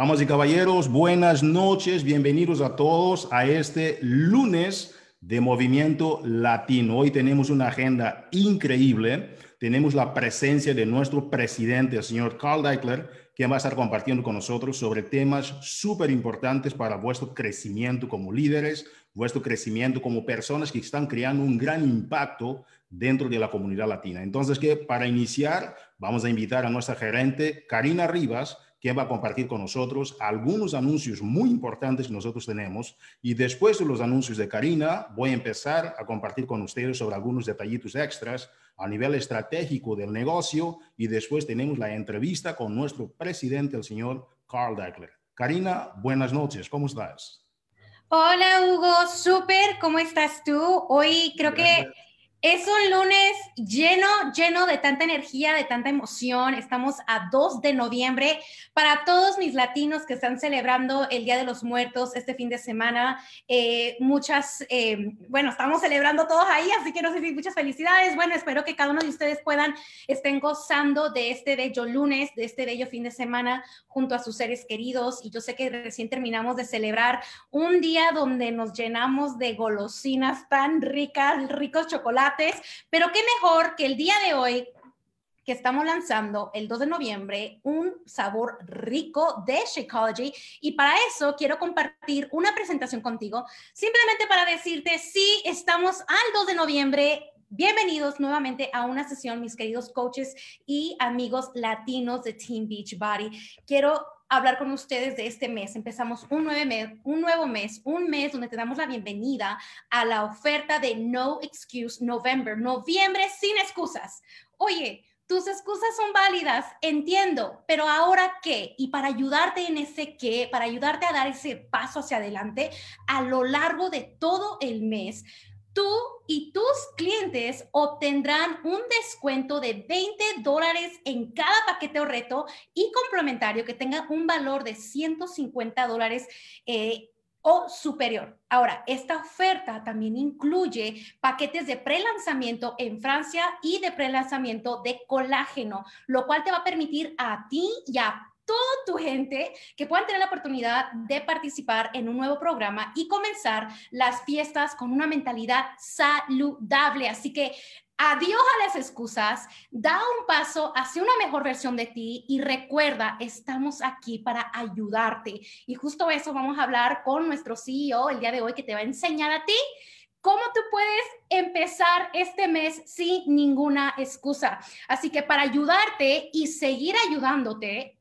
Damas y caballeros, buenas noches, bienvenidos a todos a este lunes de Movimiento Latino. Hoy tenemos una agenda increíble. Tenemos la presencia de nuestro presidente, el señor Carl Deichler, quien va a estar compartiendo con nosotros sobre temas súper importantes para vuestro crecimiento como líderes, vuestro crecimiento como personas que están creando un gran impacto dentro de la comunidad latina. Entonces, que para iniciar, vamos a invitar a nuestra gerente, Karina Rivas, quien va a compartir con nosotros algunos anuncios muy importantes que nosotros tenemos. Y después de los anuncios de Karina, voy a empezar a compartir con ustedes sobre algunos detallitos extras a nivel estratégico del negocio. Y después tenemos la entrevista con nuestro presidente, el señor Carl Deichler. Karina, buenas noches. ¿Cómo estás? Hola Hugo, súper, ¿cómo estás tú? Hoy creo que es un lunes lleno, lleno de tanta energía, de tanta emoción. Estamos a 2 de noviembre. Para todos mis latinos que están celebrando el Día de los Muertos este fin de semana, eh, muchas, eh, bueno, estamos celebrando todos ahí, así que no sé si muchas felicidades. Bueno, espero que cada uno de ustedes puedan, estén gozando de este bello lunes, de este bello fin de semana junto a sus seres queridos. Y yo sé que recién terminamos de celebrar un día donde nos llenamos de golosinas tan ricas, ricos chocolates pero qué mejor que el día de hoy que estamos lanzando el 2 de noviembre un sabor rico de Shakeology y para eso quiero compartir una presentación contigo, simplemente para decirte si estamos al 2 de noviembre Bienvenidos nuevamente a una sesión, mis queridos coaches y amigos latinos de Team Beach Body. Quiero hablar con ustedes de este mes. Empezamos un, mes, un nuevo mes, un mes donde te damos la bienvenida a la oferta de No Excuse November, noviembre sin excusas. Oye, tus excusas son válidas, entiendo, pero ahora qué? Y para ayudarte en ese qué, para ayudarte a dar ese paso hacia adelante a lo largo de todo el mes, tú y tus clientes obtendrán un descuento de 20 dólares en cada paquete o reto y complementario que tenga un valor de 150 dólares. Eh, o superior. Ahora, esta oferta también incluye paquetes de pre-lanzamiento en Francia y de pre-lanzamiento de colágeno, lo cual te va a permitir a ti y a toda tu gente que puedan tener la oportunidad de participar en un nuevo programa y comenzar las fiestas con una mentalidad saludable. Así que Adiós a las excusas, da un paso hacia una mejor versión de ti y recuerda, estamos aquí para ayudarte. Y justo eso vamos a hablar con nuestro CEO el día de hoy que te va a enseñar a ti cómo tú puedes empezar este mes sin ninguna excusa. Así que para ayudarte y seguir ayudándote,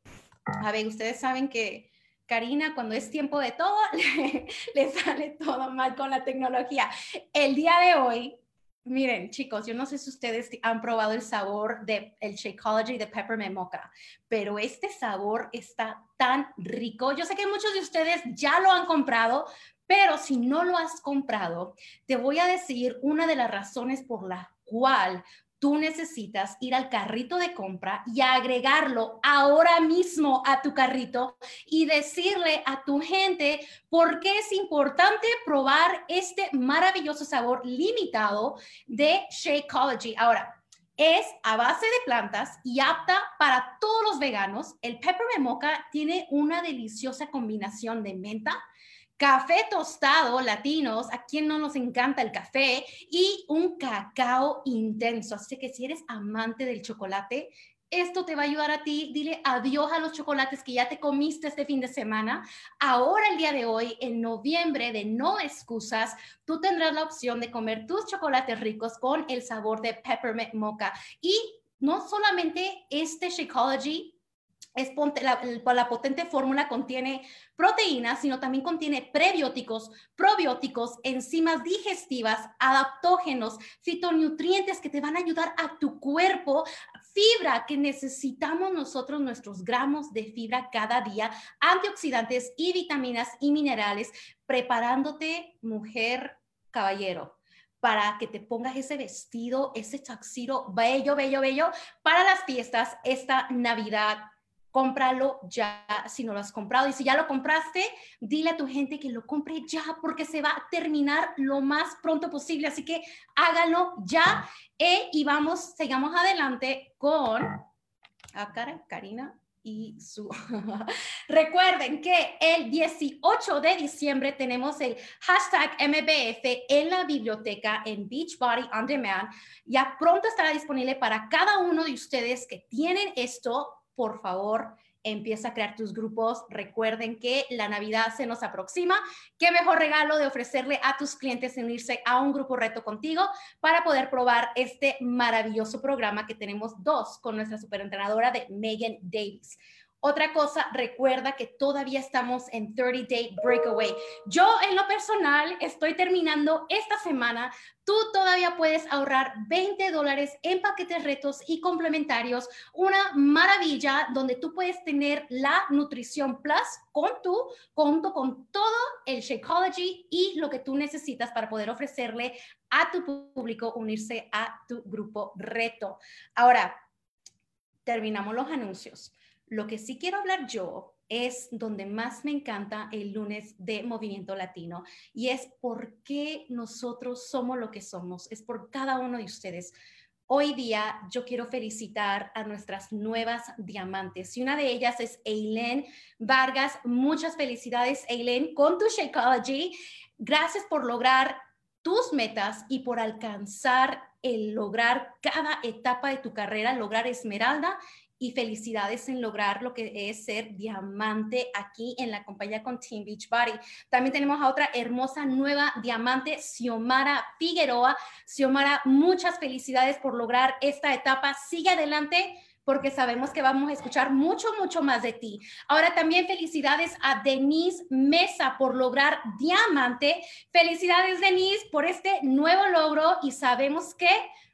a ver, ustedes saben que Karina, cuando es tiempo de todo, le, sale todo mal con la tecnología. El día de hoy, miren, chicos, yo no sé si ustedes han probado el sabor del el Shakeology de Peppermint Mocha, pero este sabor está tan rico. Yo sé que muchos de ustedes ya lo han comprado, pero si no lo has comprado, te voy a decir una de las razones por la cual tú necesitas ir al carrito de compra y agregarlo ahora mismo a tu carrito y decirle a tu gente por qué es importante probar este maravilloso sabor limitado de Shakeology. Ahora, es a base de plantas y apta para todos los veganos. El peppermint mocha tiene una deliciosa combinación de menta, café tostado latinos, a quien no nos encanta el café, y un cacao intenso. Así que si eres amante del chocolate, esto te va a ayudar a ti. Dile adiós a los chocolates que ya te comiste este fin de semana. Ahora, el día de hoy, en noviembre de No Excusas, tú tendrás la opción de comer tus chocolates ricos con el sabor de peppermint mocha. Y no solamente este Shakeology es la, la, potente fórmula contiene proteínas, sino también contiene prebióticos, probióticos, enzimas digestivas, adaptógenos, fitonutrientes que te van a ayudar a tu cuerpo, fibra que necesitamos nosotros, nuestros gramos de fibra cada día, antioxidantes y vitaminas y minerales, preparándote, mujer, caballero, para que te pongas ese vestido, ese taxiro bello, bello, bello para las fiestas, esta Navidad cómpralo ya si no lo has comprado. Y si ya lo compraste, dile a tu gente que lo compre ya porque se va a terminar lo más pronto posible. Así que háganlo ya. Eh, y vamos, sigamos adelante con... Ah, Karina, y su... Recuerden que el 18 de diciembre tenemos el hashtag MBF en la biblioteca en Beachbody On Demand. Ya pronto estará disponible para cada uno de ustedes que tienen esto. Por favor, empieza a crear tus grupos. Recuerden que la Navidad se nos aproxima. Qué mejor regalo de ofrecerle a tus clientes unirse a un grupo reto contigo para poder probar este maravilloso programa que tenemos dos con nuestra superentrenadora de Megan Davis. Otra cosa, recuerda que todavía estamos en 30 Day Breakaway. Yo en lo personal estoy terminando esta semana. Tú todavía puedes ahorrar 20 dólares en paquetes retos y complementarios. Una maravilla donde tú puedes tener la nutrición plus con tu, junto con todo el Shakeology y lo que tú necesitas para poder ofrecerle a tu público unirse a tu grupo reto. Ahora, terminamos los anuncios. Lo que sí quiero hablar yo es donde más me encanta el lunes de Movimiento Latino y es por qué nosotros somos lo que somos, es por cada uno de ustedes. Hoy día yo quiero felicitar a nuestras nuevas diamantes y una de ellas es Eileen Vargas. Muchas felicidades, Eileen, con tu Shakeology. Gracias por lograr tus metas y por alcanzar el lograr cada etapa de tu carrera, lograr Esmeralda y felicidades en lograr lo que es ser diamante aquí en la compañía con Team Beachbody. También tenemos a otra hermosa nueva diamante, Xiomara Figueroa. Xiomara, muchas felicidades por lograr esta etapa. Sigue adelante porque sabemos que vamos a escuchar mucho, mucho más de ti. Ahora también felicidades a Denise Mesa por lograr diamante. Felicidades, Denise, por este nuevo logro y sabemos que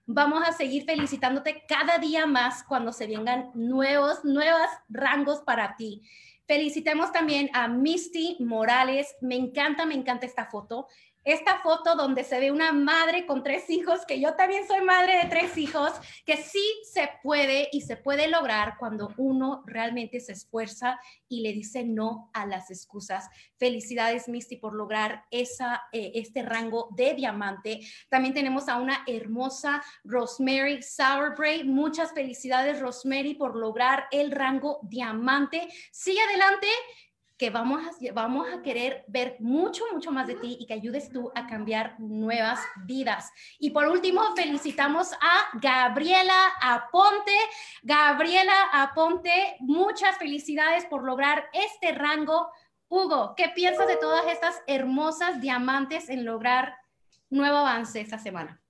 Vamos a seguir felicitándote cada día más cuando se vengan nuevos, nuevos rangos para ti. Felicitemos también a Misty Morales. Me encanta, me encanta esta foto esta foto donde se ve una madre con tres hijos, que yo también soy madre de tres hijos, que sí se puede y se puede lograr cuando uno realmente se esfuerza y le dice no a las excusas. Felicidades, Misty, por lograr esa, eh, este rango de diamante. También tenemos a una hermosa Rosemary Sauerbrae. Muchas felicidades, Rosemary, por lograr el rango diamante. Sigue adelante que vamos a, vamos a querer ver mucho, mucho más de ti y que ayudes tú a cambiar nuevas vidas. Y por último, felicitamos a Gabriela Aponte. Gabriela Aponte, muchas felicidades por lograr este rango. Hugo, ¿qué piensas de todas estas hermosas diamantes en lograr nuevo avance esta semana?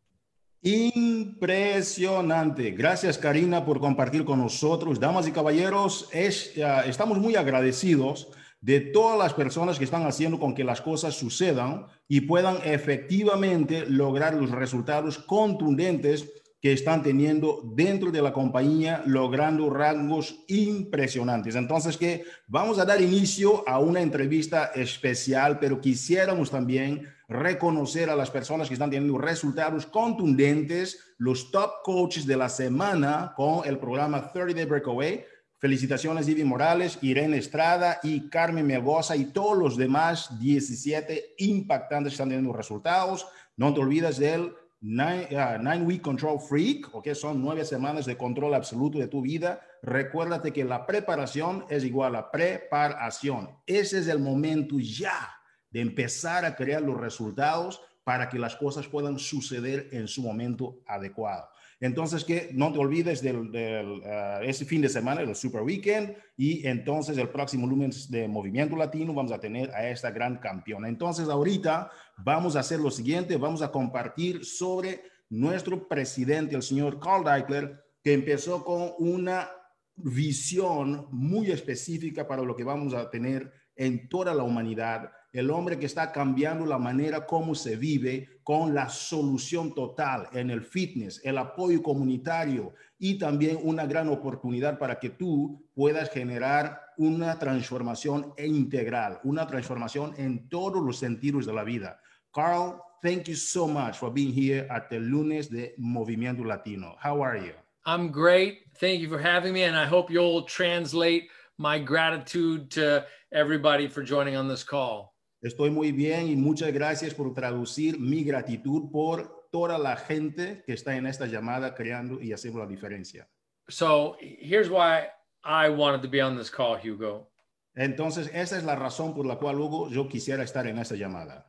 Impresionante. Gracias, Karina, por compartir con nosotros. Damas y caballeros, es, estamos muy agradecidos de todas las personas que están haciendo con que las cosas sucedan y puedan efectivamente lograr los resultados contundentes que están teniendo dentro de la compañía, logrando rangos impresionantes. Entonces, que vamos a dar inicio a una entrevista especial, pero quisiéramos también reconocer a las personas que están teniendo resultados contundentes, los top coaches de la semana con el programa 30 Day Breakaway Felicitaciones, Ivy Morales, Irene Estrada y Carmen Melgoza y todos los demás 17 impactantes que están teniendo resultados. No te olvides del Nine, nine, Week Control Freak, que son nueve semanas de control absoluto de tu vida. Recuérdate que la preparación es igual a preparación. Ese es el momento ya de empezar a crear los resultados para que las cosas puedan suceder en su momento adecuado. Entonces, que no te olvides del, ah, ese fin de semana, el Super Weekend, y entonces el próximo lunes de Movimiento Latino vamos a tener a esta gran campeona. Entonces, ahorita vamos a hacer lo siguiente, vamos a compartir sobre nuestro presidente, el señor Carl Deichler, que empezó con una visión muy específica para lo que vamos a tener en toda la humanidad el hombre que está cambiando la manera como se vive con la solución total en el fitness, el apoyo comunitario y también una gran oportunidad para que tú puedas generar una transformación integral, una transformación en todos los sentidos de la vida. Carl, thank you so much for being here at the lunes de Movimiento Latino. How are you? I'm great. Thank you for having me, and I hope you'll translate my gratitude to everybody for joining on this call. Estoy muy bien y muchas gracias por traducir mi gratitud por toda la gente que está en esta llamada creando y haciendo la diferencia. So here's why I wanted to be on this call, Hugo. Entonces, esa es la razón por la cual, Hugo, yo quisiera estar en esta llamada.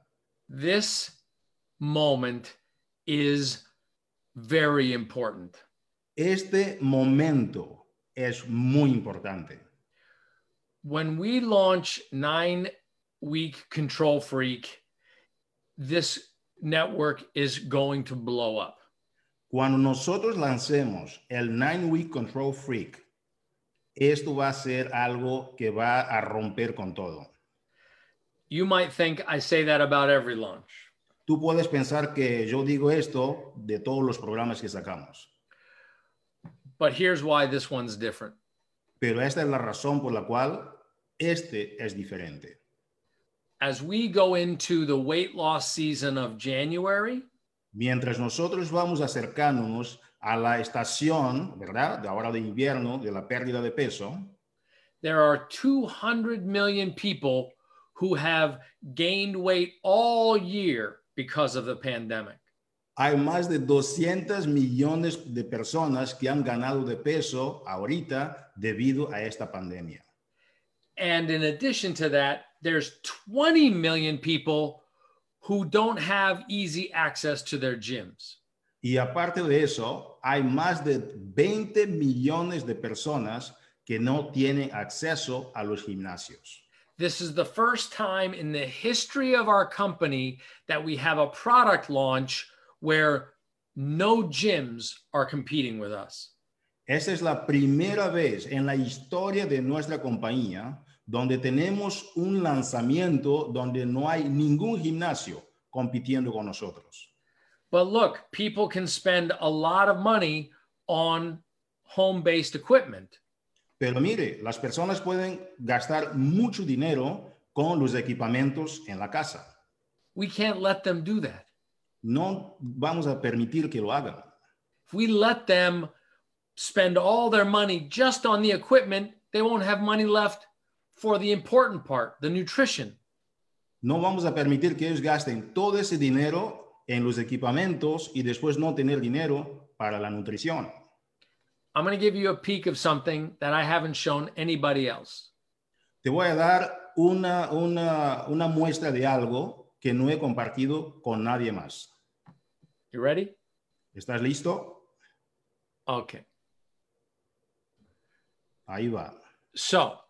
This moment is very important. Este momento es muy importante. When we launch Nine Week Control Freak, this network is going to blow up. Cuando nosotros lancemos el Nine Week Control Freak, esto va a ser algo que va a romper con todo. You might think I say that about every launch. Tú puedes pensar que yo digo esto de todos los programas que sacamos, But here's why this one's different. pero esta es la razón por la cual este es diferente. As we go into the weight loss season of January, Mientras nosotros vamos acercándonos a la estación, ¿verdad? De ahora de invierno, de la pérdida de peso, there are 200 million people who have gained weight all year because of the pandemic. hay más de 200 millones de personas que han ganado de peso ahorita debido a esta pandemia. And in addition to that, there's 20 million people who don't have easy access to their gyms. Y aparte de eso, hay más de 20 millones de personas que no tienen acceso a los gimnasios. This is the first time in the history of our company that we have a product launch where no gyms are competing with us. Esa es la primera vez en la historia de nuestra compañía donde tenemos un lanzamiento donde no hay ningún gimnasio compitiendo con nosotros. But look, people can spend a lot of money on home based equipment. Pero mire, las personas pueden gastar mucho dinero con los equipamientos en la casa. We can't let them do that. No vamos a permitir que lo hagan. If we let them spend all their money just on the equipment, they won't have money left for the important part, the nutrition. No vamos a permitir que ellos gasten todo ese dinero en los equipamientos y después no tener dinero para la nutrición. I'm going to give you a peek of something that I haven't shown anybody else. Te voy a dar una, una, una muestra de algo que no he compartido con nadie más. You ready? ¿Estás listo? Okay. Ahí va. So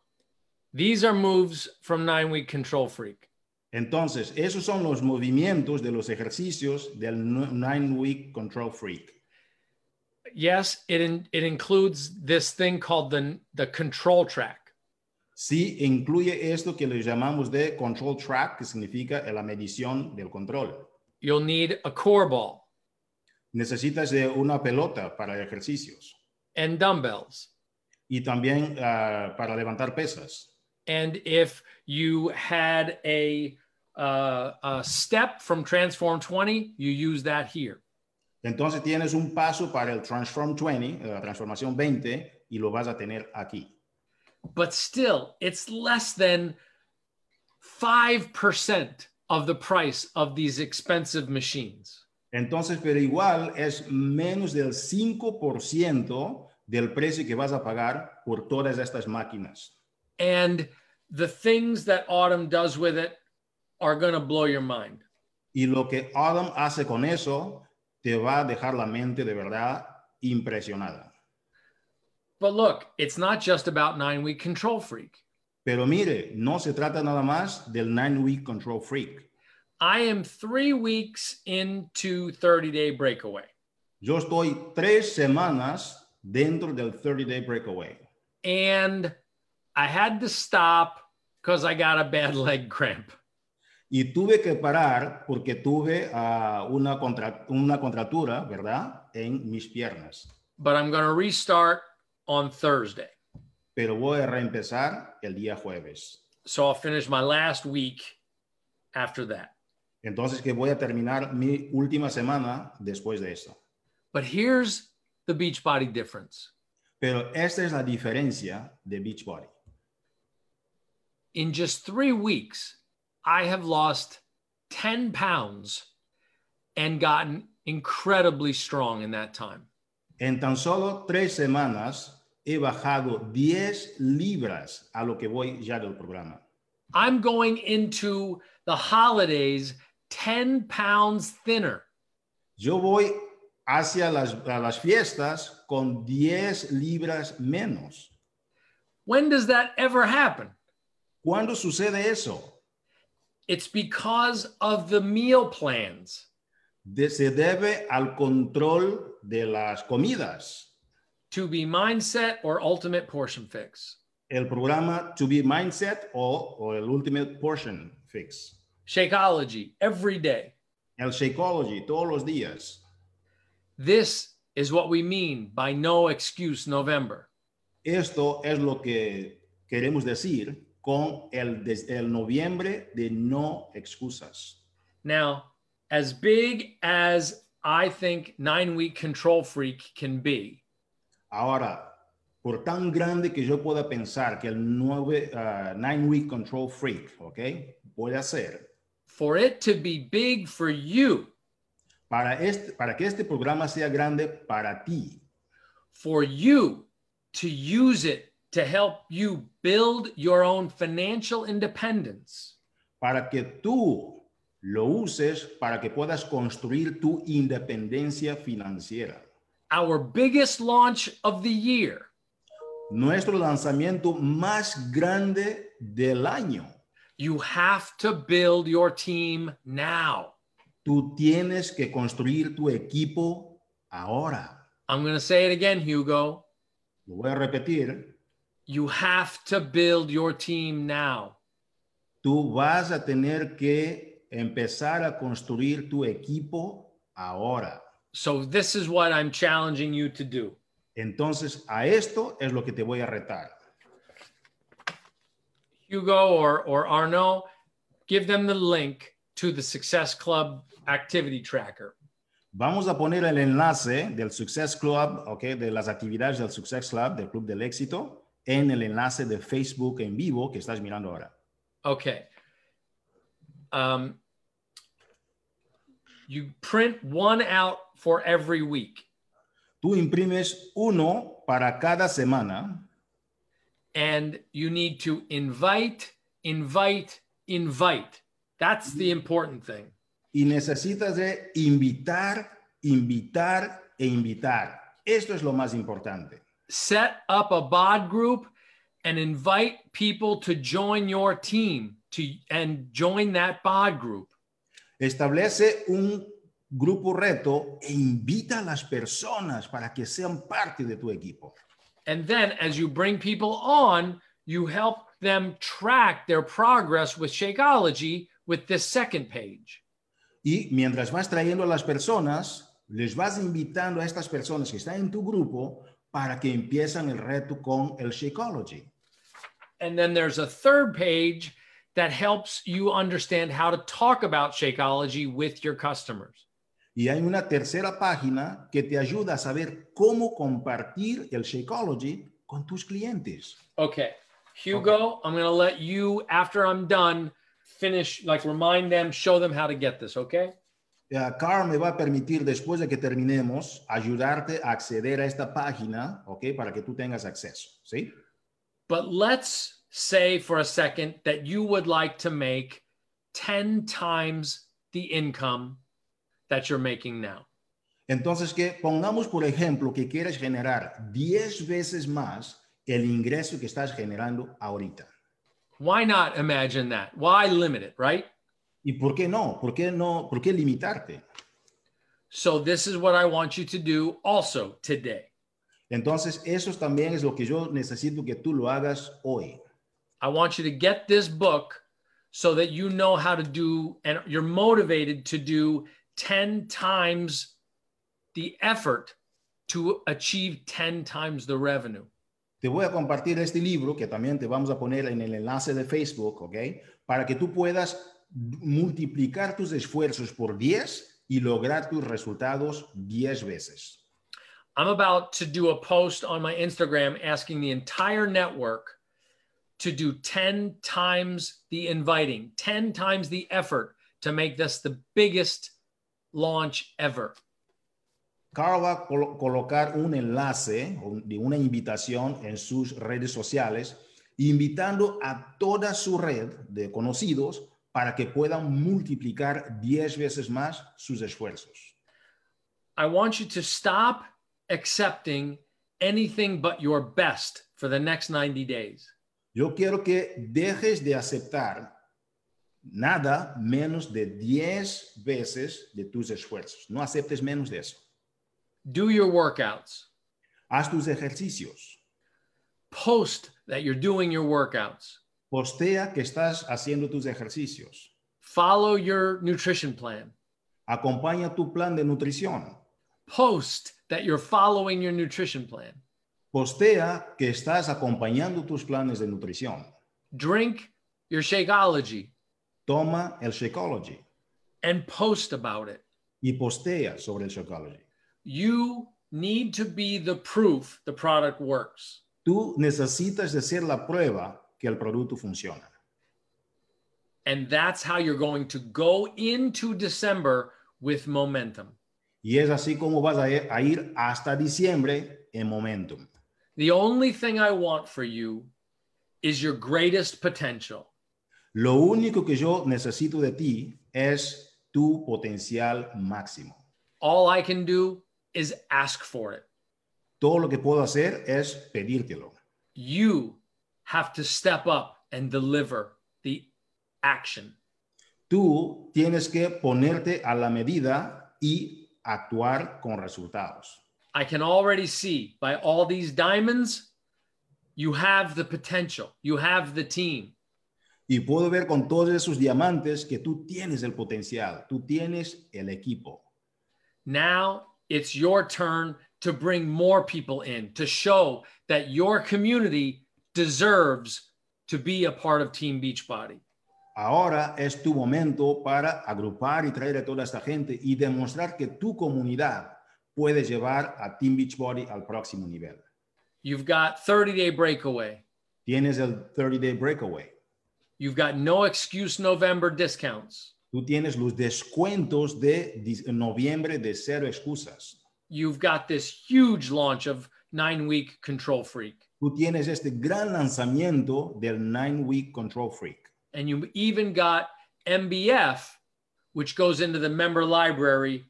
these are moves from Nine Week Control Freak. Entonces, esos son los movimientos de los ejercicios del Nine Week Control Freak. Yes, it, in, it includes this thing called the, the control track. Sí, incluye esto que le llamamos de control track, que significa la medición del control. You'll need a core ball Necesitas de una pelota para ejercicios and dumbbells. y también ah, para levantar pesas. And if you had a, uh, a step from Transform 20, you use that here. Entonces tienes un paso para el Transform 20, la transformación 20, y lo vas a tener aquí. But still, it's less than 5% of the price of these expensive machines. Entonces, pero igual es menos del 5% del precio que vas a pagar por todas estas máquinas. And the things that Autumn does with it are going to blow your mind. Y lo que Adam hace con eso te va a dejar la mente de verdad impresionada. But look, it's not just about nine week control freak. Pero mire, no se trata nada más del Nine Week Control Freak. I am three weeks into 30 day breakaway. Yo estoy tres semanas dentro del 30 Day Breakaway. And I had to stop because I got a bad leg cramp. Y tuve que parar porque tuve ah, una, contra- una contractura, ¿verdad? En mis piernas. But I'm going to restart on Thursday. Pero voy a reempezar el día jueves. So I'll finish my last week after that. Entonces que voy a terminar mi última semana después de eso. But here's the Beachbody difference. Pero esta es la diferencia de Beachbody. In just three weeks, I have lost 10 pounds and gotten incredibly strong in that time. En tan solo tres semanas he bajado 10 libras a lo que voy ya del programa. I'm going into the holidays 10 pounds thinner. Yo voy hacia las, a las fiestas con 10 libras menos. When does that ever happen? ¿Cuándo sucede eso? It's because of the meal plans. De- se debe al control de las comidas. To be mindset or ultimate portion fix. El programa To Be Mindset o, o el Ultimate Portion Fix. Shakeology every day. El Shakeology todos los días. This is what we mean by no excuse November. Esto es lo que queremos decir con el, el noviembre de no excusas. Now, as big as I think nine week control freak can be, Ahora, por tan grande que yo pueda pensar que el nueve, ah, nine week control freak, ¿ok? Puede ser, for it to be big for you, para, este, para que este programa sea grande para ti, for you to use it to help you build your own financial independence, para que tú lo uses para que puedas construir tu independencia financiera. our biggest launch of the year, Nuestro lanzamiento más grande del año. you have to build your team now. Tú tienes que construir tu equipo ahora. I'm going to say it again, Hugo. Lo voy a repetir. You have to build your team now. Tú vas a tener que empezar a construir tu equipo ahora. So, this is what I'm challenging you to do. Entonces, a esto es lo que te voy a retar. Hugo or, or Arnaud, give them the link to the Success Club activity tracker. Vamos a poner el enlace del Success Club, okay, De las actividades del Success Club, del Club del Éxito, en el enlace de Facebook en vivo que estás mirando ahora. Okay. Um, you print one out for every week, Tú imprimes uno para cada semana and you need to invite, invite, invite. That's the important thing. y necesitas de invitar, invitar e invitar. Esto es lo más importante. Set up a bod group and invite people to join your team to and join that bod group. Establece un grupo reto e invita a las personas para que sean parte de tu equipo. And then as you bring people on, you help them track their progress with Shakeology with this second page. Y mientras vas trayendo a las personas, les vas invitando a estas personas que están en tu grupo para que empiezan el reto con el Shakeology. And then there's a third page that helps you understand how to talk about Shakeology with your customers. Y hay una tercera página que te ayuda a saber cómo compartir el Shakeology con tus clientes. Okay. Hugo, I'm going to let you, after I'm done, finish, like remind them, show them how to get this. Okay. Eh, Carl me va a permitir, después de que terminemos, ayudarte a acceder a esta página, ¿ok? Para que tú tengas acceso, ¿sí? But let's say for a second that you would like to make 10 times the income that you're making now. Entonces, que pongamos, por ejemplo, que quieres generar 10 veces más el ingreso que estás generando ahorita. Why not imagine that? Why limit it, right? ¿Y por qué no? ¿Por qué no? ¿Por qué limitarte? So, this is what I want you to do also today. Entonces, eso también es lo que yo necesito que tú lo hagas hoy. I want you to get this book so that you know how to do and you're motivated to do 10 times the effort to achieve 10 times the revenue. Te voy a compartir este libro que también te vamos a poner en el enlace de Facebook, ¿ok? Para que tú puedas multiplicar tus esfuerzos por 10 y lograr tus resultados 10 veces. I'm about to do a post on my Instagram asking the entire network to do 10 times the inviting, 10 times the effort to make this the biggest launch ever. Carl va a colo- colocar un enlace de una invitación en sus redes sociales, invitando a toda su red de conocidos para que puedan multiplicar 10 veces más sus esfuerzos. I want you to stop accepting anything but your best for the next 90 days. Yo quiero que dejes de aceptar nada menos de 10 veces de tus esfuerzos. No aceptes menos de eso. Do your workouts. Haz tus ejercicios. Post that you're doing your workouts. Postea que estás haciendo tus ejercicios. Follow your nutrition plan. Acompaña tu plan de nutrición. Post that you're following your nutrition plan. Postea que estás acompañando tus planes de nutrición. Drink your Shakeology Toma el Shakeology and post about it. y postea sobre el Shakeology. You need to be the proof the product works. Tú necesitas de ser la prueba que el producto funciona. And that's how you're going to go into December with momentum. Y es así como vas a ir, a ir hasta diciembre en momentum. The only thing I want for you is your greatest potential. Lo único que yo necesito de ti es tu potencial máximo. All I can do is ask for it. Todo lo que puedo hacer es pedírtelo. You have to step up and deliver the action. Tú tienes que ponerte a la medida y actuar con resultados. I can already see by all these diamonds, you have the potential, you have the team. Y puedo ver con todos esos diamantes que tú tienes el potencial, tú tienes el equipo. Now it's your turn to bring more people in to show that your community deserves to be a part of Team Beachbody. Ahora es tu momento para agrupar y traer a toda esta gente y demostrar que tu comunidad puede llevar a Team Beachbody al próximo nivel. You've got 30 day breakaway. Tienes el 30 Day Breakaway. You've got no excuse November discounts. Tú tienes los descuentos de noviembre de cero excusas. You've got this huge launch of nine week control freak. Tú tienes este gran lanzamiento del 9 Week Control Freak. And you even got MBF, which goes into the member library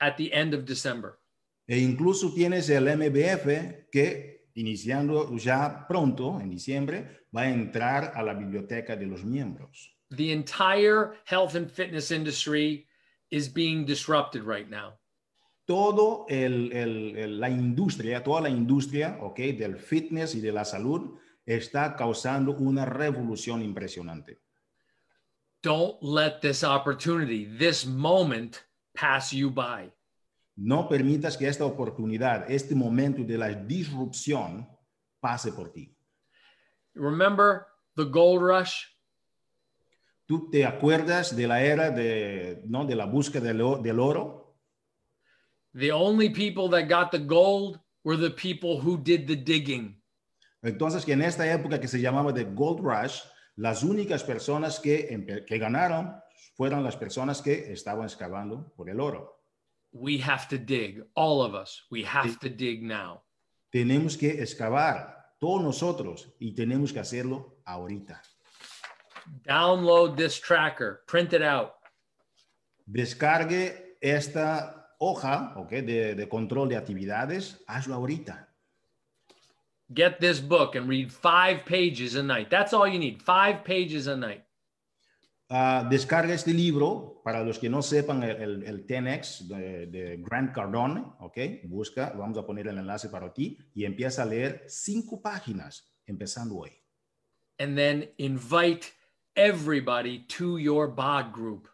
at the end of December. E incluso tienes el MBF que, iniciando ya pronto, en diciembre, va a entrar a la biblioteca de los miembros. The entire health and fitness industry is being disrupted right now. Todo el, el- el- la industria, toda la industria, ¿ok? Del fitness y de la salud está causando una revolución impresionante. Don't let this opportunity, this moment, pass you by. No permitas que esta oportunidad, este momento de la disrupción pase por ti. Remember the gold rush? ¿Tú te acuerdas de la era de, ¿no? de la búsqueda del, del oro? The only people that got the gold were the people who did the digging. Entonces, que en esta época que se llamaba de Gold Rush, las únicas personas que, que ganaron fueron las personas que estaban excavando por el oro. We have to dig, all of us. We have to dig now. Tenemos que excavar, todos nosotros, y tenemos que hacerlo ahorita. Download this tracker, print it out. Descargue esta hoja ¿ok? de, de control de actividades, hazlo ahorita. Get this book and read five pages a night. That's all you need, five pages a night. Ah, descarga este libro, para los que no sepan el, el, el 10X de, de Grant Cardone, ¿ok? Busca, vamos a poner el enlace para ti y empieza a leer cinco páginas, empezando hoy. And then invite everybody to your BOD group.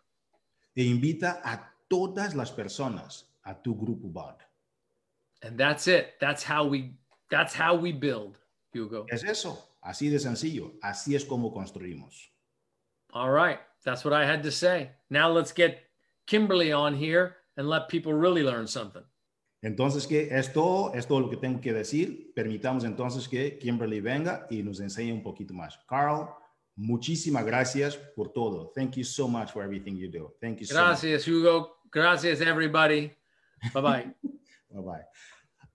E invita a todas las personas a tu grupo BOD. And that's it. That's how we that's how we build, Hugo. Es eso, así de sencillo, así es como construimos. All right. That's what I had to say. Now let's get Kimberly on here and let people really learn something. Entonces, que es todo, es todo lo que tengo que decir. Permitamos entonces que Kimberly venga y nos enseñe un poquito más. Carl, muchísimas gracias por todo. Thank you so much for everything you do. Thank you so much. Gracias, Hugo. Gracias, everybody. Bye bye. bye bye.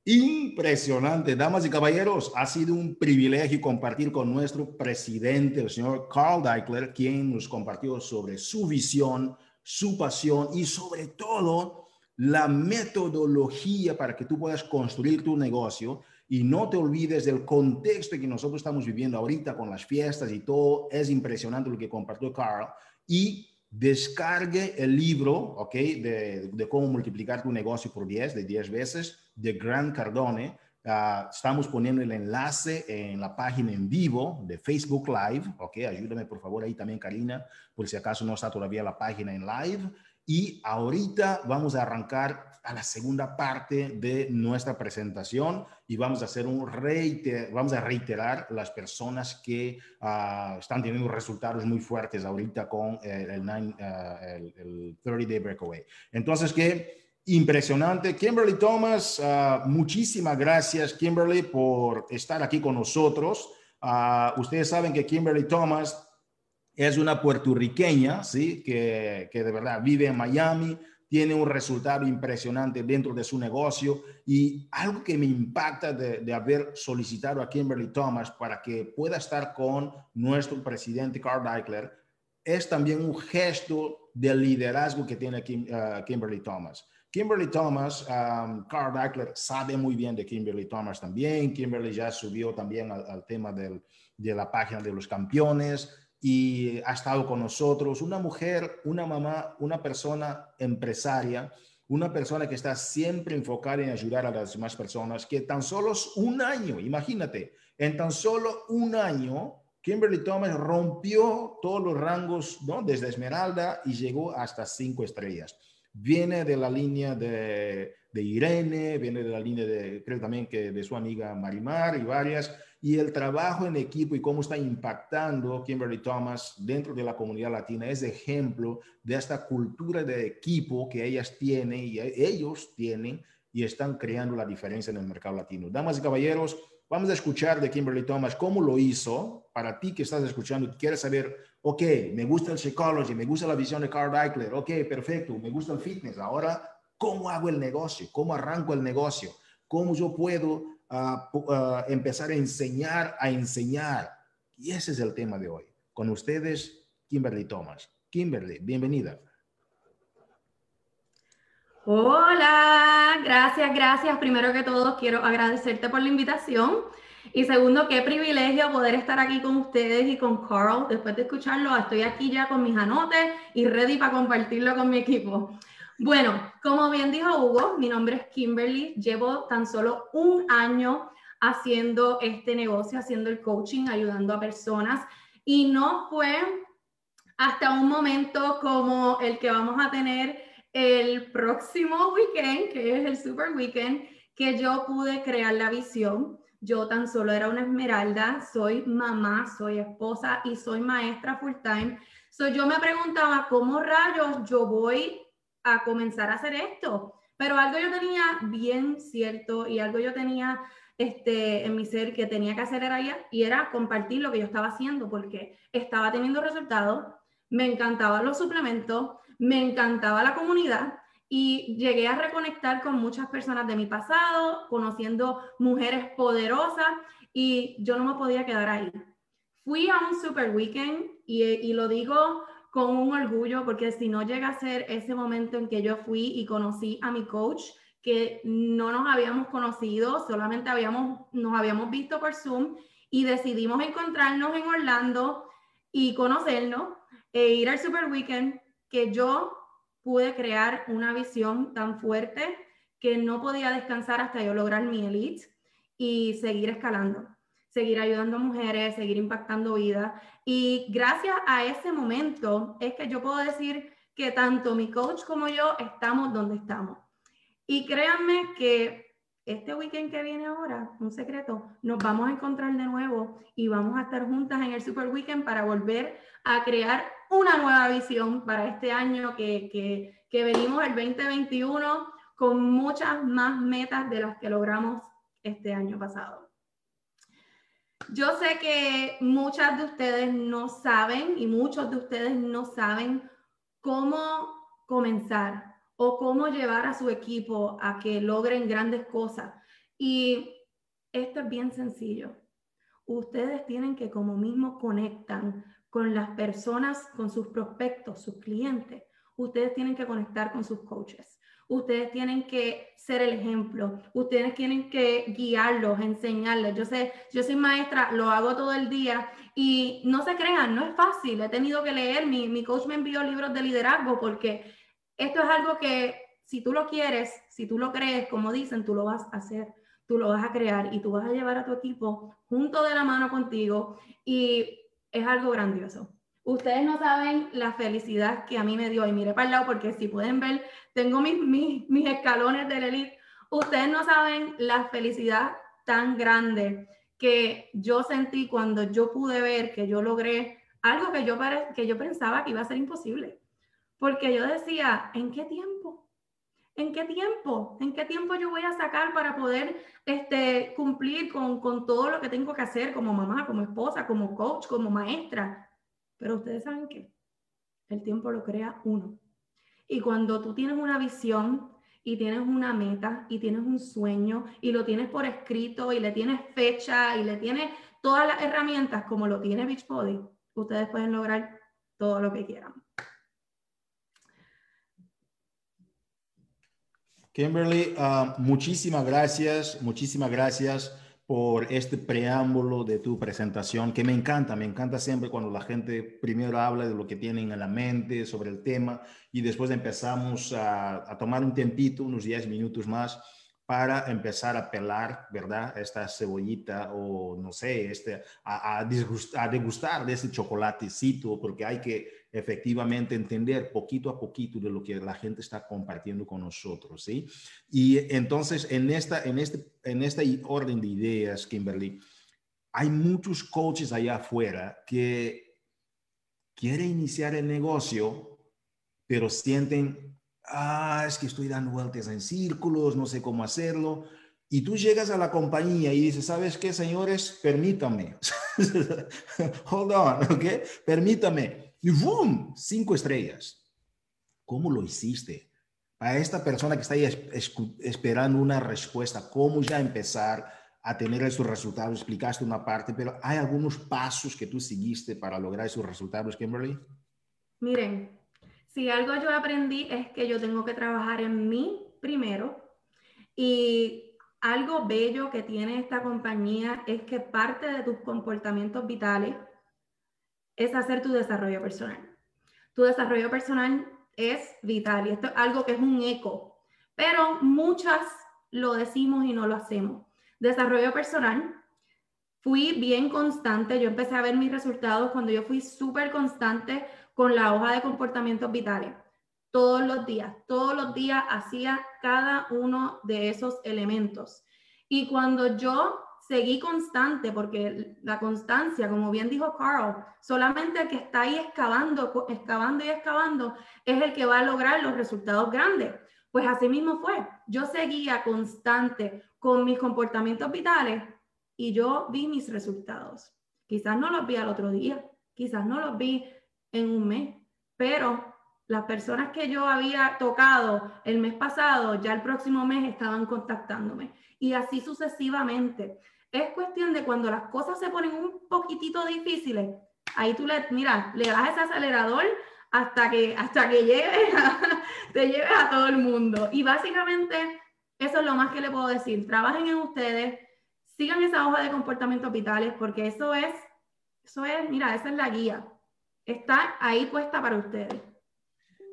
Impresionante, damas y caballeros, ha sido un privilegio compartir con nuestro presidente, el señor Carl Deichler, quien nos compartió sobre su visión, su pasión y sobre todo la metodología para que tú puedas construir tu negocio y no te olvides del contexto que nosotros estamos viviendo ahorita con las fiestas y todo. Es impresionante lo que compartió Carl y descargue el libro, ¿ok? De, de, cómo multiplicar tu negocio por 10, de 10 veces, de Grant Cardone. Uh, estamos poniendo el enlace en la página en vivo de Facebook Live, ¿ok? Ayúdame por favor ahí también, Karina, por si acaso no está todavía la página en live. Y ahorita vamos a arrancar a la segunda parte de nuestra presentación y vamos a hacer un reiter, vamos a reiterar las personas que uh, están teniendo resultados muy fuertes ahorita con el, el, nine, uh, el, el 30 Day Breakaway. Entonces, que impresionante. Kimberly Thomas, uh, muchísimas gracias, Kimberly, por estar aquí con nosotros. ustedes saben que Kimberly Thomas es una puertorriqueña, ¿sí? Que, que de verdad vive en Miami, tiene un resultado impresionante dentro de su negocio y algo que me impacta de, de, haber solicitado a Kimberly Thomas para que pueda estar con nuestro presidente Carl Deichler es también un gesto de liderazgo que tiene uh, Kimberly Thomas. Kimberly Thomas, um, Carl Deichler sabe muy bien de Kimberly Thomas también. Kimberly ya subió también al, al tema del, de la página de los campeones y ha estado con nosotros. Una mujer, una mamá, una persona empresaria, una persona que está siempre enfocada en ayudar a las demás personas, que tan solo un año, imagínate, en tan solo un año, Kimberly Thomas rompió todos los rangos, ¿no? Desde Esmeralda y llegó hasta cinco estrellas. Viene de la línea de, de Irene, viene de la línea de, creo también que de su amiga Marimar y varias y el trabajo en equipo y cómo está impactando Kimberly Thomas dentro de la comunidad latina es ejemplo de esta cultura de equipo que ellas tienen y ellos tienen y están creando la diferencia en el mercado latino. Damas y caballeros, vamos a escuchar de Kimberly Thomas cómo lo hizo. Para ti que estás escuchando, quieres saber, ok, me gusta el psychology, me gusta la visión de Carl Eichler, ok, perfecto, me gusta el fitness. Ahora, ¿cómo hago el negocio? ¿Cómo arranco el negocio? ¿Cómo yo puedo uh, empezar a enseñar a enseñar. Y ese es el tema de hoy. Con ustedes, Kimberly Thomas. Kimberly, bienvenida. Hola, gracias, gracias. Primero que todo, quiero agradecerte por la invitación. Y segundo, qué privilegio poder estar aquí con ustedes y con Carl. Después de escucharlo, estoy aquí ya con mis anotes y ready para compartirlo con mi equipo. Bueno, como bien dijo Hugo, mi nombre es Kimberly, llevo tan solo un año haciendo este negocio, haciendo el coaching, ayudando a personas y no fue hasta un momento como el que vamos a tener el próximo weekend, que es el Super Weekend, que yo pude crear la visión. Yo tan solo era una esmeralda, soy mamá, soy esposa y soy maestra full time. So yo me preguntaba, ¿cómo rayos yo voy a comenzar a hacer esto. Pero algo yo tenía bien cierto y algo yo tenía este, en mi ser que tenía que hacer era y era compartir lo que yo estaba haciendo porque estaba teniendo resultados, me encantaban los suplementos, me encantaba la comunidad y llegué a reconectar con muchas personas de mi pasado, conociendo mujeres poderosas y yo no me podía quedar ahí. Fui a un super weekend y, y lo digo con un orgullo, porque si no llega a ser ese momento en que yo fui y conocí a mi coach, que no nos habíamos conocido, solamente habíamos, nos habíamos visto por Zoom y decidimos encontrarnos en Orlando y conocernos e ir al Super Weekend, que yo pude crear una visión tan fuerte que no podía descansar hasta yo lograr mi elite y seguir escalando seguir ayudando a mujeres, seguir impactando vidas. Y gracias a ese momento es que yo puedo decir que tanto mi coach como yo estamos donde estamos. Y créanme que este weekend que viene ahora, un secreto, nos vamos a encontrar de nuevo y vamos a estar juntas en el Super Weekend para volver a crear una nueva visión para este año que, que, que venimos el 2021 con muchas más metas de las que logramos este año pasado. Yo sé que muchas de ustedes no saben y muchos de ustedes no saben cómo comenzar o cómo llevar a su equipo a que logren grandes cosas. Y esto es bien sencillo. Ustedes tienen que como mismo conectan con las personas, con sus prospectos, sus clientes. Ustedes tienen que conectar con sus coaches. Ustedes tienen que ser el ejemplo. Ustedes tienen que guiarlos, enseñarles. Yo sé, yo soy maestra, lo hago todo el día y no se crean, no es fácil. He tenido que leer, mi, mi coach me envió libros de liderazgo porque esto es algo que si tú lo quieres, si tú lo crees, como dicen, tú lo vas a hacer, tú lo vas a crear y tú vas a llevar a tu equipo junto de la mano contigo y es algo grandioso. Ustedes no saben la felicidad que a mí me dio. Y mire para el lado porque si pueden ver, tengo mis, mis, mis escalones del elite. Ustedes no saben la felicidad tan grande que yo sentí cuando yo pude ver que yo logré algo que yo, que yo pensaba que iba a ser imposible. Porque yo decía, ¿en qué tiempo? ¿En qué tiempo? ¿En qué tiempo yo voy a sacar para poder este, cumplir con, con todo lo que tengo que hacer como mamá, como esposa, como coach, como maestra? Pero ustedes saben que el tiempo lo crea uno. Y cuando tú tienes una visión y tienes una meta y tienes un sueño y lo tienes por escrito y le tienes fecha y le tienes todas las herramientas como lo tiene Beachbody, ustedes pueden lograr todo lo que quieran. Kimberly, uh, muchísimas gracias, muchísimas gracias por este preámbulo de tu presentación, que me encanta, me encanta siempre cuando la gente primero habla de lo que tienen en la mente sobre el tema y después empezamos a, tomar un tempito, unos 10 minutos más para empezar a pelar, ¿verdad? Esta cebollita o no sé, este, a, a, disgustar, a degustar de ese chocolatecito, porque hay que efectivamente entender poquito a poquito de lo que la gente está compartiendo con nosotros, ¿sí? Y entonces, en esta, en este, en esta orden de ideas, Kimberly, hay muchos coaches allá afuera que quieren iniciar el negocio, pero sienten ah, es que estoy dando vueltas en círculos, no sé cómo hacerlo. Y tú llegas a la compañía y dices, ¿sabes qué, señores? Permítame. Hold on, ¿ok? Permítame. Y ¡boom! Cinco estrellas. ¿Cómo lo hiciste? A esta persona que está ahí esperando una respuesta, ¿cómo ya empezar a tener esos resultados? Explicaste una parte, pero ¿hay algunos pasos que tú seguiste para lograr esos resultados, Kimberly? Miren, si algo yo aprendí es que yo tengo que trabajar en mí primero y algo bello que tiene esta compañía es que parte de tus comportamientos vitales es hacer tu desarrollo personal. Tu desarrollo personal es vital y esto es algo que es un eco, pero muchas lo decimos y no lo hacemos. Desarrollo personal, fui bien constante, yo empecé a ver mis resultados cuando yo fui súper constante con la hoja de comportamientos vitales. Todos los días, todos los días hacía cada uno de esos elementos. Y cuando yo seguí constante, porque la constancia, como bien dijo Carl, solamente el que está ahí excavando, excavando y excavando es el que va a lograr los resultados grandes. Pues así mismo fue. Yo seguía constante con mis comportamientos vitales y yo vi mis resultados. Quizás no los vi al otro día, quizás no los vi en un mes, pero las personas que yo había tocado el mes pasado, ya el próximo mes estaban contactándome y así sucesivamente. Es cuestión de cuando las cosas se ponen un poquitito difíciles, ahí tú le, mira, le das ese acelerador hasta que, hasta que llegue te lleves a todo el mundo. Y básicamente eso es lo más que le puedo decir. Trabajen en ustedes, sigan esa hoja de comportamientos vitales porque eso es, eso es, mira, esa es la guía está ahí puesta para ustedes.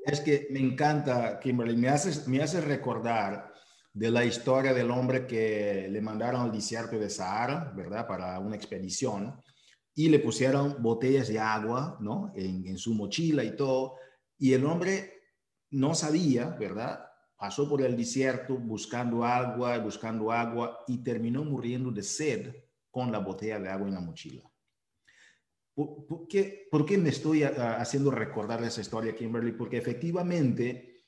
Es que me encanta, Kimberly, me hace, me hace recordar de la historia del hombre que le mandaron al desierto de Sahara, ¿verdad? Para una expedición y le pusieron botellas de agua, ¿no? En, su mochila y todo. Y el hombre no sabía, ¿verdad? Pasó por el desierto buscando agua, buscando agua y terminó muriendo de sed con la botella de agua en la mochila. ¿Por, qué, ¿Por, qué, me estoy haciendo recordar esa historia, Kimberly? Porque efectivamente,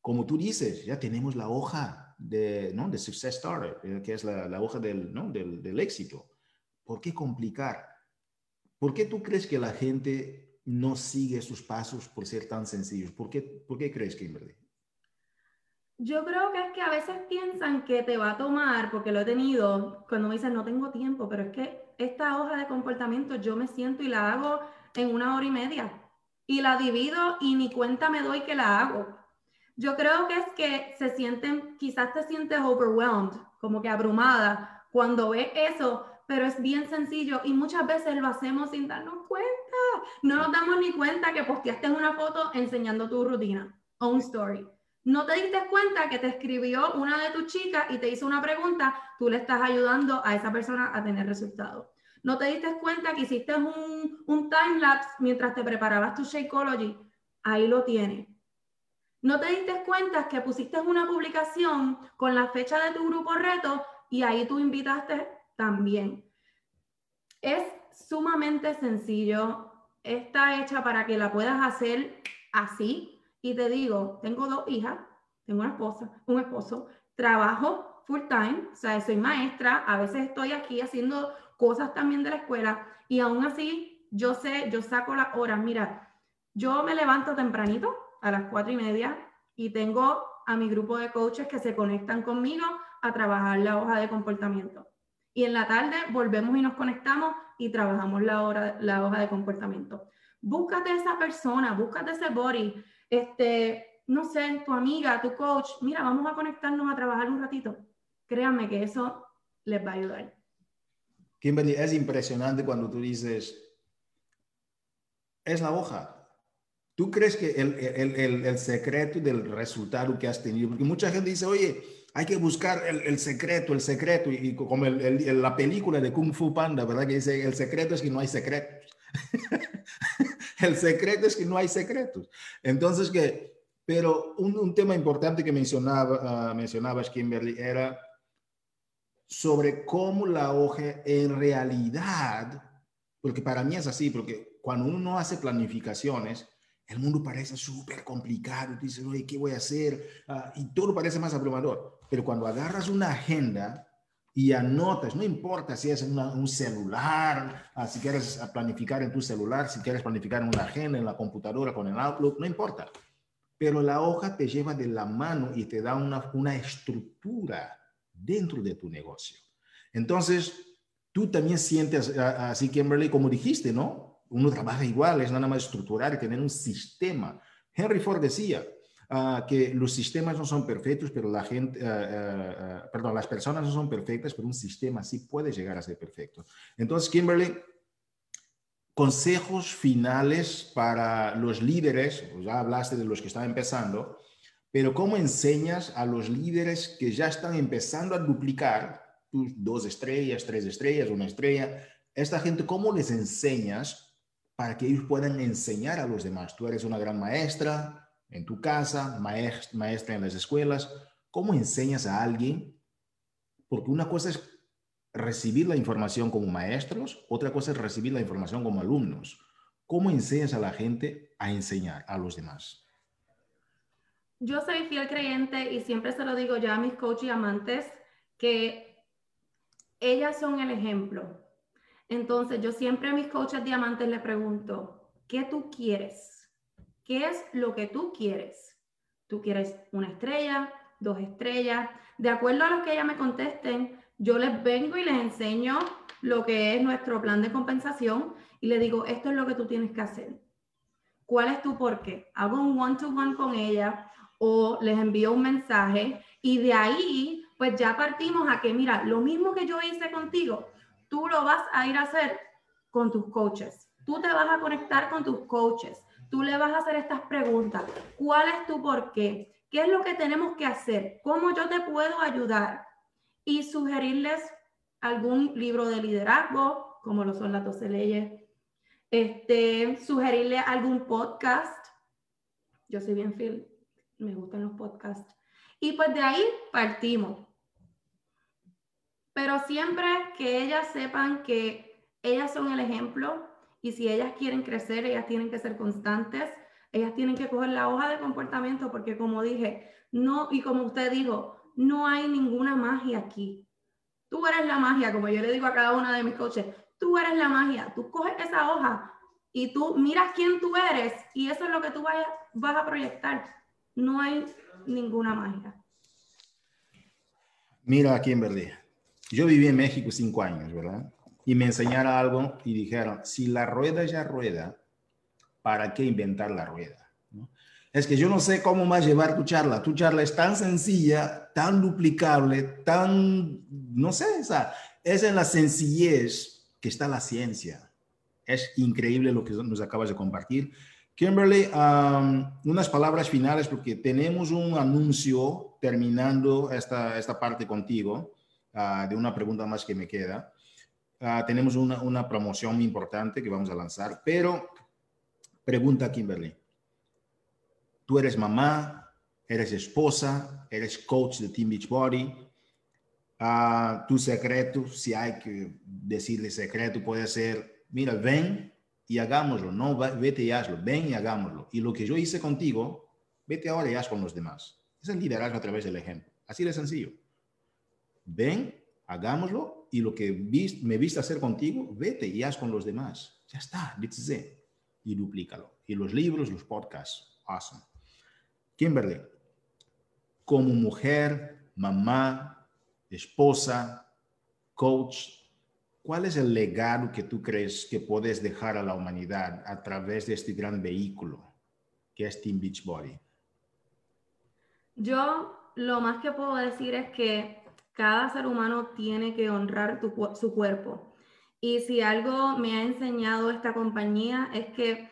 como tú dices, ya tenemos la hoja de, ¿no? de Success Story, eh, que es la, la hoja del, ¿no? del, del, éxito. ¿Por qué complicar? ¿Por qué tú crees que la gente no sigue sus pasos por ser tan sencillos? ¿Por qué, por qué crees, Kimberly? Yo creo que es que a veces piensan que te va a tomar, porque lo he tenido, cuando me dicen no tengo tiempo, pero es que esta hoja de comportamiento yo me siento y la hago en una hora y media y la divido y ni cuenta me doy que la hago. Yo creo que es que se sienten, quizás te sientes overwhelmed, como que abrumada cuando ves eso, pero es bien sencillo y muchas veces lo hacemos sin darnos cuenta. No nos damos ni cuenta que posteaste una foto enseñando tu rutina o un story. No te diste cuenta que te escribió una de tus chicas y te hizo una pregunta, tú le estás ayudando a esa persona a tener resultados. No te diste cuenta que hiciste un, un time lapse mientras te preparabas tu Shakeology. Ahí lo tienes. No te diste cuenta que pusiste una publicación con la fecha de tu grupo reto y ahí tú invitaste también. Es sumamente sencillo. Está hecha para que la puedas hacer así. Y te digo, tengo dos hijas, tengo una esposa, un esposo, trabajo full time, o sea, soy maestra, a veces estoy aquí haciendo cosas también de la escuela y aún así yo sé, yo saco las horas. Mira, yo me levanto tempranito a las cuatro y media y tengo a mi grupo de coaches que se conectan conmigo a trabajar la hoja de comportamiento. Y en la tarde volvemos y nos conectamos y trabajamos la, hora, la hoja de comportamiento. Búscate esa persona, búscate ese body, este, no sé, tu amiga, tu coach, mira, vamos a conectarnos a trabajar un ratito. Créanme que eso les va a ayudar. Es impresionante cuando tú dices, es la hoja. ¿Tú crees que el, el, el, el, secreto del resultado que has tenido? Porque mucha gente dice, oye, hay que buscar el, secreto, el secreto, y, como la película de Kung Fu Panda, ¿verdad? Que dice, el secreto es que no hay secretos. el secreto es que no hay secretos. Entonces, que, pero un, un tema importante que mencionaba, uh, mencionabas, Kimberly, era sobre cómo la hoja en realidad, porque para mí es así, porque cuando uno no hace planificaciones, el mundo parece súper complicado, dices, oye, ¿qué voy a hacer? Uh, y todo parece más abrumador. Pero cuando agarras una agenda y anotas, no importa si es un celular, uh, si quieres planificar en tu celular, si quieres planificar en una agenda, en la computadora, con el Outlook, no importa. Pero la hoja te lleva de la mano y te da una, una estructura dentro de tu negocio. Entonces, tú también sientes así, Kimberly, como dijiste, ¿no? Uno trabaja igual, es nada más estructurar y tener un sistema. Henry Ford decía uh, que los sistemas no son perfectos, pero la gente, uh, uh, perdón, las personas no son perfectas, pero un sistema sí puede llegar a ser perfecto. Entonces, Kimberly, consejos finales para los líderes, ya hablaste de los que están empezando, pero ¿cómo enseñas a los líderes que ya están empezando a duplicar tus dos estrellas, tres estrellas, una estrella? Esta gente, ¿cómo les enseñas para que ellos puedan enseñar a los demás? Tú eres una gran maestra en tu casa, maestra en las escuelas. ¿Cómo enseñas a alguien? Porque una cosa es recibir la información como maestros, otra cosa es recibir la información como alumnos. ¿Cómo enseñas a la gente a enseñar a los demás? yo soy fiel creyente y siempre se lo digo ya a mis coaches y amantes que ellas son el ejemplo. Entonces, yo siempre a mis coaches diamantes le pregunto, ¿qué tú quieres? ¿Qué es lo que tú quieres? ¿Tú quieres una estrella, dos estrellas? De acuerdo a lo que ellas me contesten, yo les vengo y les enseño lo que es nuestro plan de compensación y les digo, esto es lo que tú tienes que hacer. ¿Cuál es tu por qué? Hago un one-to-one -one con ella o les envío un mensaje y de ahí pues ya partimos a que, mira, lo mismo que yo hice contigo, tú lo vas a ir a hacer con tus coaches. Tú te vas a conectar con tus coaches. Tú le vas a hacer estas preguntas. ¿Cuál es tu por qué? ¿Qué es lo que tenemos que hacer? ¿Cómo yo te puedo ayudar? Y sugerirles algún libro de liderazgo, como lo son las 12 leyes. Este, sugerirle algún podcast. Yo soy bien fiel me gustan los podcasts. Y pues de ahí partimos. Pero siempre que ellas sepan que ellas son el ejemplo y si ellas quieren crecer, ellas tienen que ser constantes, ellas tienen que coger la hoja de comportamiento porque como dije, no, y como usted dijo, no hay ninguna magia aquí. Tú eres la magia, como yo le digo a cada una de mis coaches, tú eres la magia, tú coges esa hoja y tú miras quién tú eres y eso es lo que tú vas a proyectar no hay ninguna magia. Mira, Kimberly, yo viví en México cinco años, ¿verdad? Y me enseñaron algo y dijeron, si la rueda ya rueda, ¿para qué inventar la rueda? Es que yo no sé cómo más llevar tu charla. Tu charla es tan sencilla, tan duplicable, tan, no sé, o sea, es en la sencillez que está la ciencia. Es increíble lo que nos acabas de compartir. Kimberly, unas palabras finales porque tenemos un anuncio terminando esta, esta parte contigo, ah, de una pregunta más que me queda. Ah, tenemos una, una, promoción importante que vamos a lanzar, pero pregunta Kimberly, tú eres mamá, eres esposa, eres coach de Team Beachbody, uh, tu secreto, si hay que decirle secreto, puede ser, mira, ven y hagámoslo, no vete y hazlo, ven y hagámoslo. Y lo que yo hice contigo, vete ahora y haz con los demás. Es el liderazgo a través del ejemplo. Así de sencillo. Ven, hagámoslo y lo que me viste hacer contigo, vete y haz con los demás. Ya está, dice y duplícalo. Y los libros, los podcasts, awesome. Kimberly, como mujer, mamá, esposa, coach, ¿Cuál es el legado que tú crees que puedes dejar a la humanidad a través de este gran vehículo que es Team Beachbody? Yo lo más que puedo decir es que cada ser humano tiene que honrar su cuerpo. Y si algo me ha enseñado esta compañía es que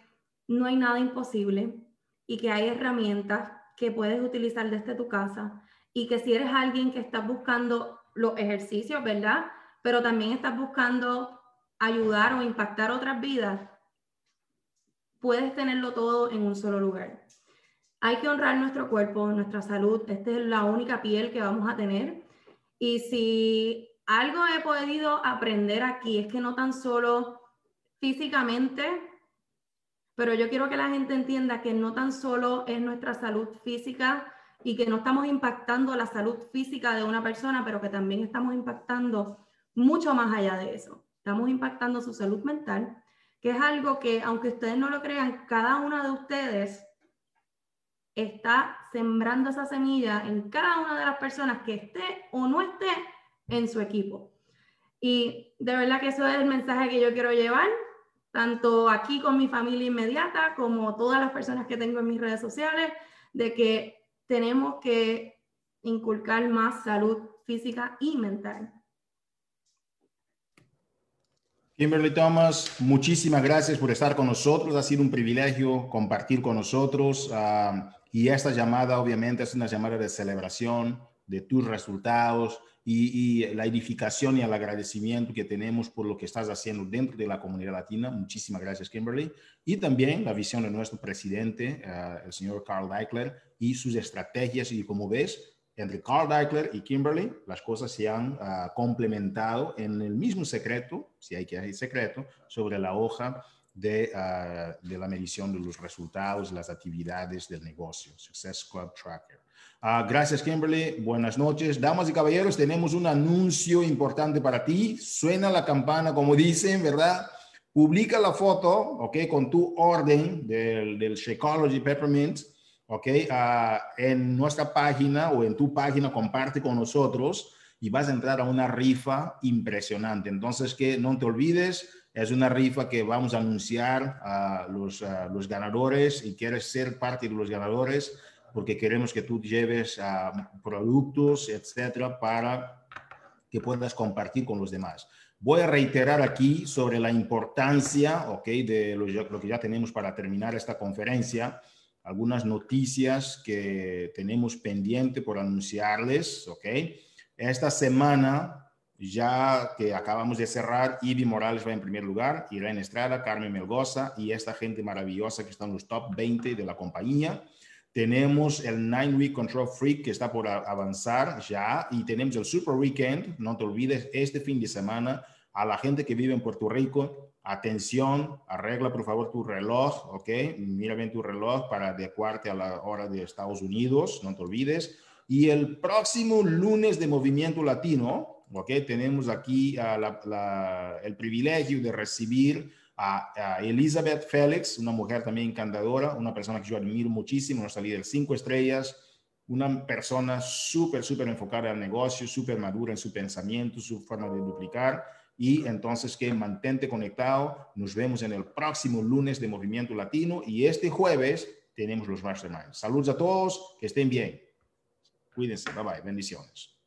no hay nada imposible y que hay herramientas que puedes utilizar desde tu casa y que si eres alguien que está buscando los ejercicios, ¿verdad? pero también estás buscando ayudar o impactar otras vidas, puedes tenerlo todo en un solo lugar. Hay que honrar nuestro cuerpo, nuestra salud. Esta es la única piel que vamos a tener. Y si algo he podido aprender aquí es que no tan solo físicamente, pero yo quiero que la gente entienda que no tan solo es nuestra salud física y que no estamos impactando la salud física de una persona, pero que también estamos impactando mucho más allá de eso. Estamos impactando su salud mental, que es algo que, aunque ustedes no lo crean, cada una de ustedes está sembrando esa semilla en cada una de las personas que esté o no esté en su equipo. Y de verdad que eso es el mensaje que yo quiero llevar, tanto aquí con mi familia inmediata como todas las personas que tengo en mis redes sociales, de que tenemos que inculcar más salud física y mental. Kimberly Thomas, muchísimas gracias por estar con nosotros. Ha sido un privilegio compartir con nosotros. Ah, y esta llamada, obviamente, es una llamada de celebración de tus resultados y, la edificación y el agradecimiento que tenemos por lo que estás haciendo dentro de la comunidad latina. Muchísimas gracias, Kimberly. Y también la visión de nuestro presidente, ah, el señor Carl Deichler, y sus estrategias. Y como ves, entre Carl Deichler y Kimberly, las cosas se han ah, complementado en el mismo secreto, si hay que hay secreto, sobre la hoja de, ah, de, la medición de los resultados, las actividades del negocio, Success Club Tracker. Uh, gracias, Kimberly. Buenas noches. Damas y caballeros, tenemos un anuncio importante para ti. Suena la campana, como dicen, ¿verdad? Publica la foto, ¿ok? Con tu orden del, del Shakeology Peppermint ¿ok? Uh, en nuestra página o en tu página comparte con nosotros y vas a entrar a una rifa impresionante. Entonces, que no te olvides, es una rifa que vamos a anunciar a los, ganadores y quieres ser parte de los ganadores porque queremos que tú lleves uh, productos, etcétera, para que puedas compartir con los demás. Voy a reiterar aquí sobre la importancia, ¿ok? De lo que ya tenemos para terminar esta conferencia algunas noticias que tenemos pendiente por anunciarles, ¿ok? Esta semana, ya que acabamos de cerrar, Ivy Morales va en primer lugar, Irene Estrada, Carmen Melgoza y esta gente maravillosa que está en los top 20 de la compañía. Tenemos el Nine Week Control Freak que está por avanzar ya y tenemos el Super Weekend, no te olvides, este fin de semana a la gente que vive en Puerto Rico, atención, arregla por favor tu reloj, ¿ok? Mira bien tu reloj para adecuarte a la hora de Estados Unidos, no te olvides. Y el próximo lunes de Movimiento Latino, ¿ok? Tenemos aquí el privilegio de recibir a, Elizabeth Félix, una mujer también encantadora, una persona que yo admiro muchísimo, nuestra líder cinco estrellas, una persona súper, súper enfocada al negocio, súper madura en su pensamiento, su forma de duplicar. Y entonces que mantente conectado. Nos vemos en el próximo lunes de Movimiento Latino y este jueves tenemos los Masterminds. Saludos a todos, que estén bien. Cuídense, bye bye, bendiciones.